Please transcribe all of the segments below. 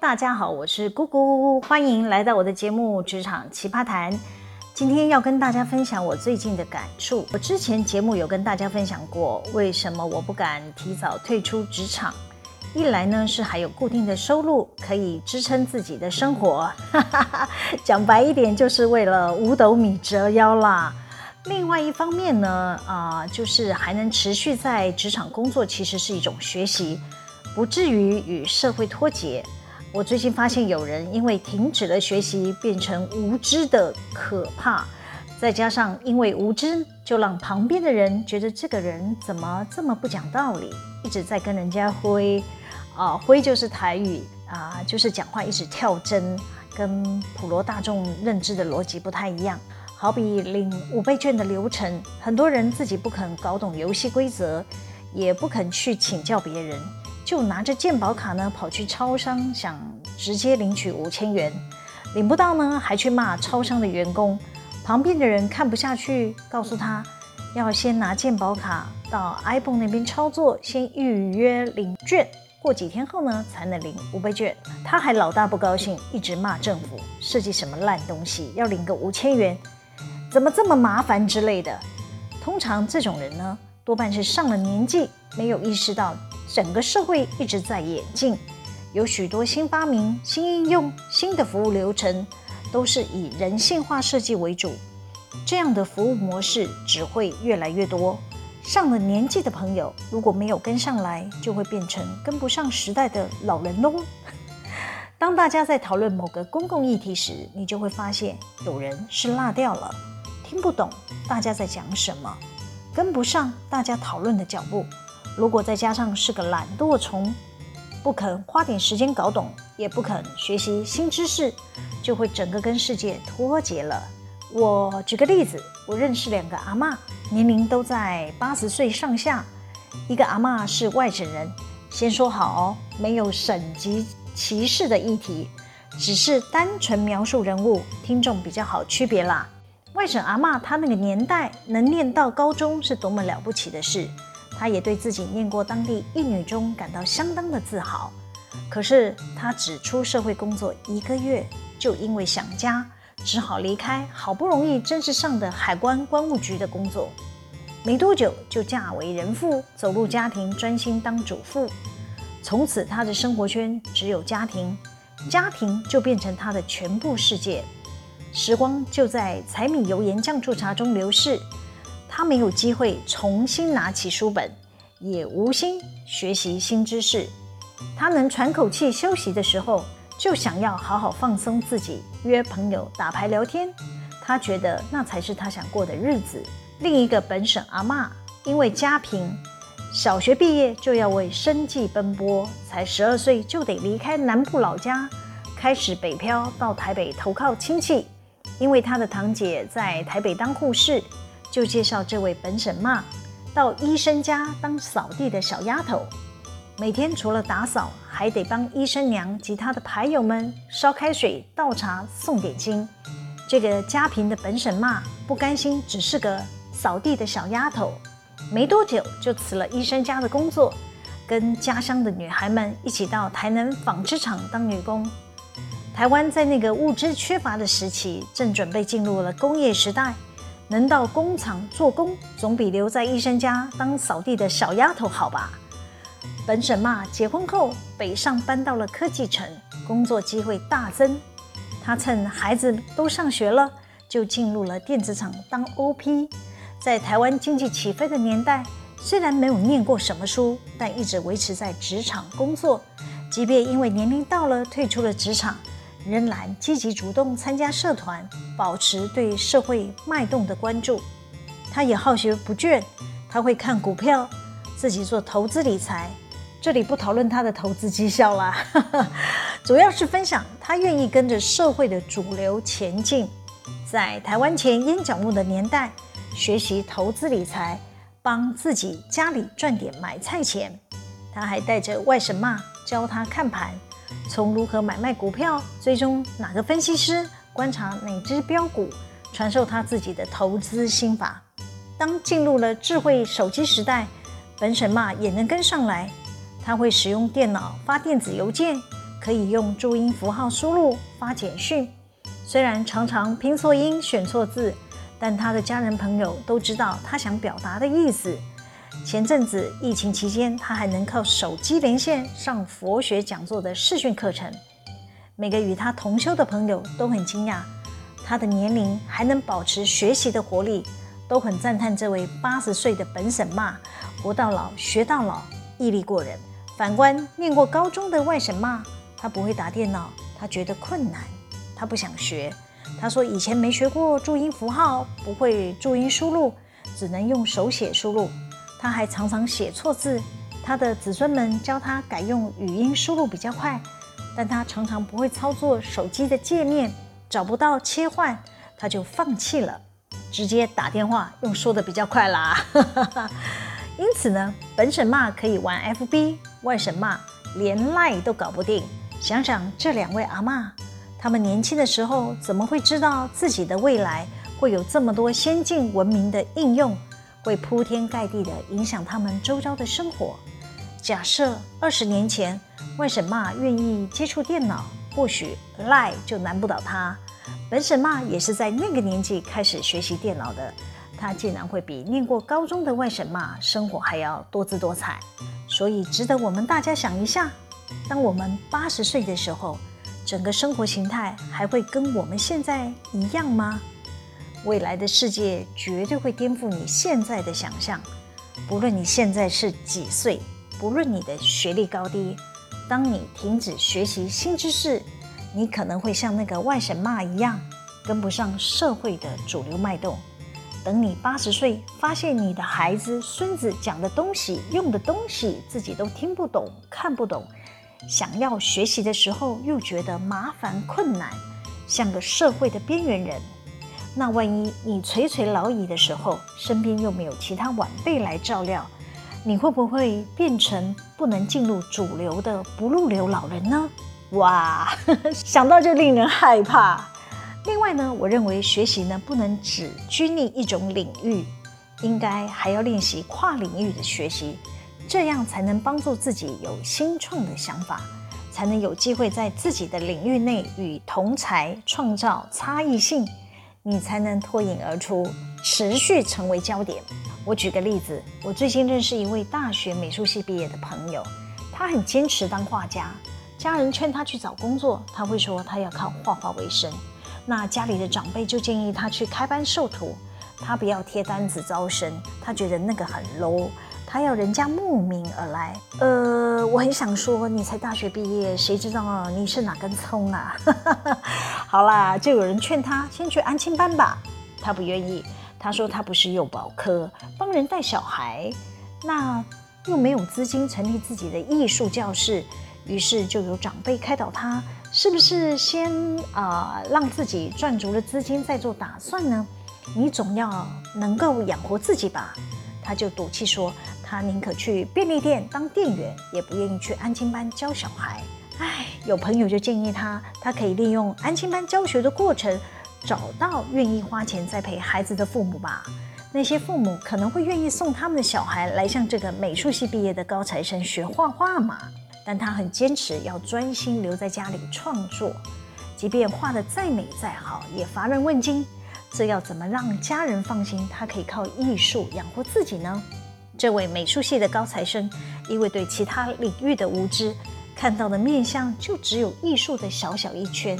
大家好，我是姑姑，欢迎来到我的节目《职场奇葩谈》。今天要跟大家分享我最近的感触。我之前节目有跟大家分享过，为什么我不敢提早退出职场。一来呢是还有固定的收入，可以支撑自己的生活。讲白一点，就是为了五斗米折腰啦。另外一方面呢，啊、就是还能持续在职场工作，其实是一种学习。不至于与社会脱节。我最近发现有人因为停止了学习，变成无知的可怕。再加上因为无知，就让旁边的人觉得这个人怎么这么不讲道理，一直在跟人家挥啊挥就是台语啊，就是讲话一直跳针，跟普罗大众认知的逻辑不太一样。好比领五倍券的流程，很多人自己不肯搞懂游戏规则，也不肯去请教别人。就拿着健保卡呢，跑去超商想直接领取五千元，领不到呢，还去骂超商的员工。旁边的人看不下去，告诉他要先拿健保卡到 iPhone 那边操作，先预约领券，过几天后呢才能领五倍券。他还老大不高兴，一直骂政府设计什么烂东西，要领个五千元，怎么这么麻烦之类的。通常这种人呢，多半是上了年纪，没有意识到。整个社会一直在演进，有许多新发明、新应用、新的服务流程，都是以人性化设计为主。这样的服务模式只会越来越多。上了年纪的朋友如果没有跟上来，就会变成跟不上时代的老人喽。当大家在讨论某个公共议题时，你就会发现有人是落掉了，听不懂大家在讲什么，跟不上大家讨论的脚步。如果再加上是个懒惰虫，不肯花点时间搞懂，也不肯学习新知识，就会整个跟世界脱节了。我举个例子，我认识两个阿嬷，年龄都在八十岁上下。一个阿嬷是外省人，先说好哦，没有省级歧视的议题，只是单纯描述人物，听众比较好区别啦。外省阿嬷她那个年代能念到高中是多么了不起的事。他也对自己念过当地一女中感到相当的自豪，可是他只出社会工作一个月，就因为想家，只好离开好不容易正式上的海关关务局的工作。没多久就嫁为人妇，走入家庭，专心当主妇。从此，他的生活圈只有家庭，家庭就变成他的全部世界。时光就在柴米油盐酱醋茶中流逝。他没有机会重新拿起书本，也无心学习新知识。他能喘口气休息的时候，就想要好好放松自己，约朋友打牌聊天。他觉得那才是他想过的日子。另一个本省阿嬷，因为家贫，小学毕业就要为生计奔波，才十二岁就得离开南部老家，开始北漂到台北投靠亲戚。因为他的堂姐在台北当护士。就介绍这位本省妈到医生家当扫地的小丫头，每天除了打扫，还得帮医生娘及他的牌友们烧开水、倒茶、送点心。这个家贫的本省妈不甘心只是个扫地的小丫头，没多久就辞了医生家的工作，跟家乡的女孩们一起到台南纺织厂当女工。台湾在那个物资缺乏的时期，正准备进入了工业时代。能到工厂做工，总比留在医生家当扫地的小丫头好吧？本省妈结婚后，北上搬到了科技城，工作机会大增。她趁孩子都上学了，就进入了电子厂当 OP。在台湾经济起飞的年代，虽然没有念过什么书，但一直维持在职场工作。即便因为年龄到了，退出了职场。仍然积极主动参加社团，保持对社会脉动的关注。他也好学不倦，他会看股票，自己做投资理财。这里不讨论他的投资绩效啦，主要是分享他愿意跟着社会的主流前进。在台湾钱淹脚目的年代，学习投资理财，帮自己家里赚点买菜钱。他还带着外甥妈教他看盘。从如何买卖股票，追踪哪个分析师，观察哪只标股，传授他自己的投资心法。当进入了智慧手机时代，本省妈也能跟上来。他会使用电脑发电子邮件，可以用注音符号输入发简讯，虽然常常拼错音、选错字，但他的家人朋友都知道他想表达的意思。前阵子疫情期间，他还能靠手机连线上佛学讲座的视讯课程。每个与他同修的朋友都很惊讶，他的年龄还能保持学习的活力，都很赞叹这位八十岁的本省妈活到老学到老，毅力过人。反观念过高中的外省妈，她不会打电脑，她觉得困难，她不想学。她说以前没学过注音符号，不会注音输入，只能用手写输入。他还常常写错字，他的子孙们教他改用语音输入比较快，但他常常不会操作手机的界面，找不到切换，他就放弃了，直接打电话用说的比较快啦。因此呢，本省骂可以玩 FB，外省骂连赖都搞不定。想想这两位阿嬷，他们年轻的时候怎么会知道自己的未来会有这么多先进文明的应用？会铺天盖地地影响他们周遭的生活。假设二十年前外省妈愿意接触电脑，或许 LINE 就难不倒她。本省妈也是在那个年纪开始学习电脑的，她竟然会比念过高中的外省妈生活还要多姿多彩。所以值得我们大家想一下：当我们八十岁的时候，整个生活形态还会跟我们现在一样吗？未来的世界绝对会颠覆你现在的想象。不论你现在是几岁，不论你的学历高低，当你停止学习新知识，你可能会像那个外省妈一样，跟不上社会的主流脉动。等你八十岁，发现你的孩子、孙子讲的东西、用的东西，自己都听不懂、看不懂，想要学习的时候，又觉得麻烦困难，像个社会的边缘人。那万一你垂垂老矣的时候，身边又没有其他晚辈来照料，你会不会变成不能进入主流的不入流老人呢？哇，想到就令人害怕。另外呢，我认为学习呢不能只拘泥一种领域，应该还要练习跨领域的学习，这样才能帮助自己有新创的想法，才能有机会在自己的领域内与同才创造差异性。你才能脱颖而出，持续成为焦点。我举个例子，我最近认识一位大学美术系毕业的朋友，他很坚持当画家。家人劝他去找工作，他会说他要靠画画为生。那家里的长辈就建议他去开班授徒，他不要贴单子招生，他觉得那个很 low。还要人家慕名而来，呃，我很想说，你才大学毕业，谁知道你是哪根葱啊？好啦，就有人劝他先去安亲班吧，他不愿意，他说他不是幼保科，帮人带小孩，那又没有资金成立自己的艺术教室，于是就有长辈开导他，是不是先啊、呃、让自己赚足了资金再做打算呢？你总要能够养活自己吧？他就赌气说。他宁可去便利店当店员，也不愿意去安亲班教小孩。唉，有朋友就建议他，他可以利用安亲班教学的过程，找到愿意花钱栽培孩子的父母吧。那些父母可能会愿意送他们的小孩来向这个美术系毕业的高材生学画画嘛。但他很坚持要专心留在家里创作，即便画得再美再好，也乏人问津。这要怎么让家人放心，他可以靠艺术养活自己呢？这位美术系的高材生，因为对其他领域的无知，看到的面相就只有艺术的小小一圈。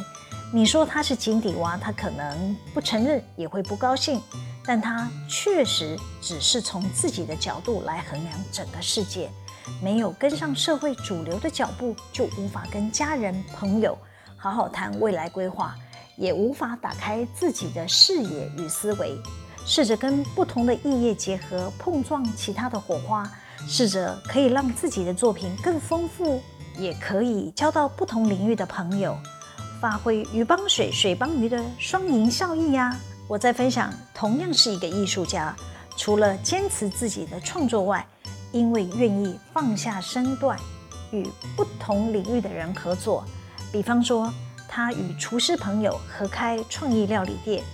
你说他是井底蛙，他可能不承认，也会不高兴。但他确实只是从自己的角度来衡量整个世界，没有跟上社会主流的脚步，就无法跟家人朋友好好谈未来规划，也无法打开自己的视野与思维。试着跟不同的异业结合，碰撞其他的火花，试着可以让自己的作品更丰富，也可以交到不同领域的朋友，发挥鱼帮水，水帮鱼的双赢效益呀！我在分享，同样是一个艺术家，除了坚持自己的创作外，因为愿意放下身段，与不同领域的人合作，比方说，他与厨师朋友合开创意料理店。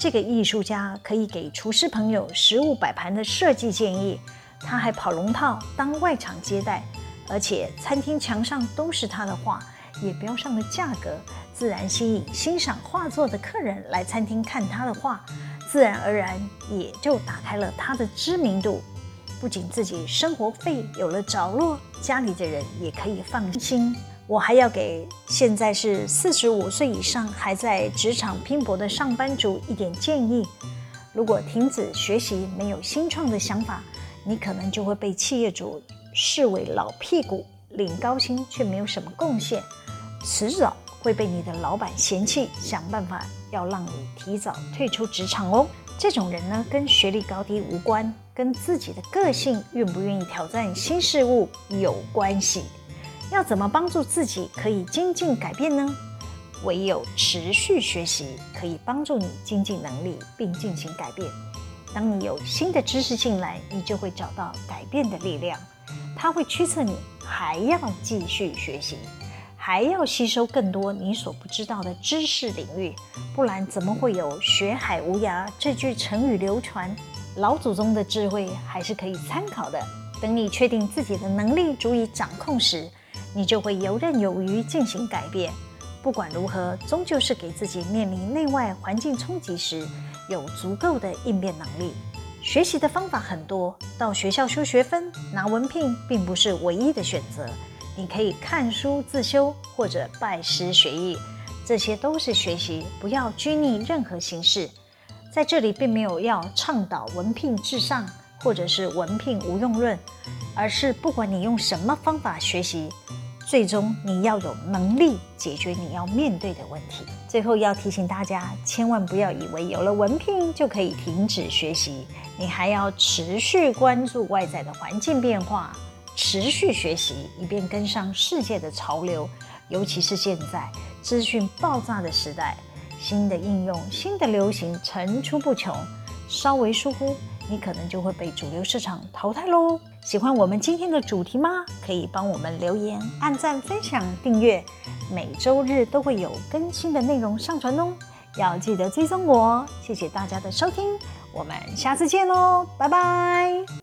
这个艺术家可以给厨师朋友食物摆盘的设计建议，他还跑龙套当外场接待，而且餐厅墙上都是他的画，也标上了价格，自然吸引欣赏画作的客人来餐厅看他的画，自然而然也就打开了他的知名度。不仅自己生活费有了着落，家里的人也可以放心。我还要给现在是四十五岁以上还在职场拼搏的上班族一点建议：如果停止学习，没有新创的想法，你可能就会被企业主视为老屁股，领高薪却没有什么贡献，迟早会被你的老板嫌弃，想办法要让你提早退出职场哦。这种人呢，跟学历高低无关，跟自己的个性愿不愿意挑战新事物有关系。要怎么帮助自己可以精进改变呢？唯有持续学习可以帮助你精进能力并进行改变。当你有新的知识进来，你就会找到改变的力量，它会驱策你还要继续学习，还要吸收更多你所不知道的知识领域。不然怎么会有“学海无涯”这句成语流传？老祖宗的智慧还是可以参考的。等你确定自己的能力足以掌控时，你就会游刃有余进行改变。不管如何，终究是给自己面临内外环境冲击时有足够的应变能力。学习的方法很多，到学校修学分、拿文凭并不是唯一的选择。你可以看书自修，或者拜师学艺，这些都是学习。不要拘泥任何形式。在这里，并没有要倡导文凭至上，或者是文凭无用论。而是不管你用什么方法学习，最终你要有能力解决你要面对的问题。最后要提醒大家，千万不要以为有了文凭就可以停止学习，你还要持续关注外在的环境变化，持续学习，以便跟上世界的潮流。尤其是现在资讯爆炸的时代，新的应用、新的流行层出不穷，稍微疏忽，你可能就会被主流市场淘汰喽。喜欢我们今天的主题吗？可以帮我们留言、按赞、分享、订阅，每周日都会有更新的内容上传哦。要记得追踪我。谢谢大家的收听，我们下次见喽，拜拜。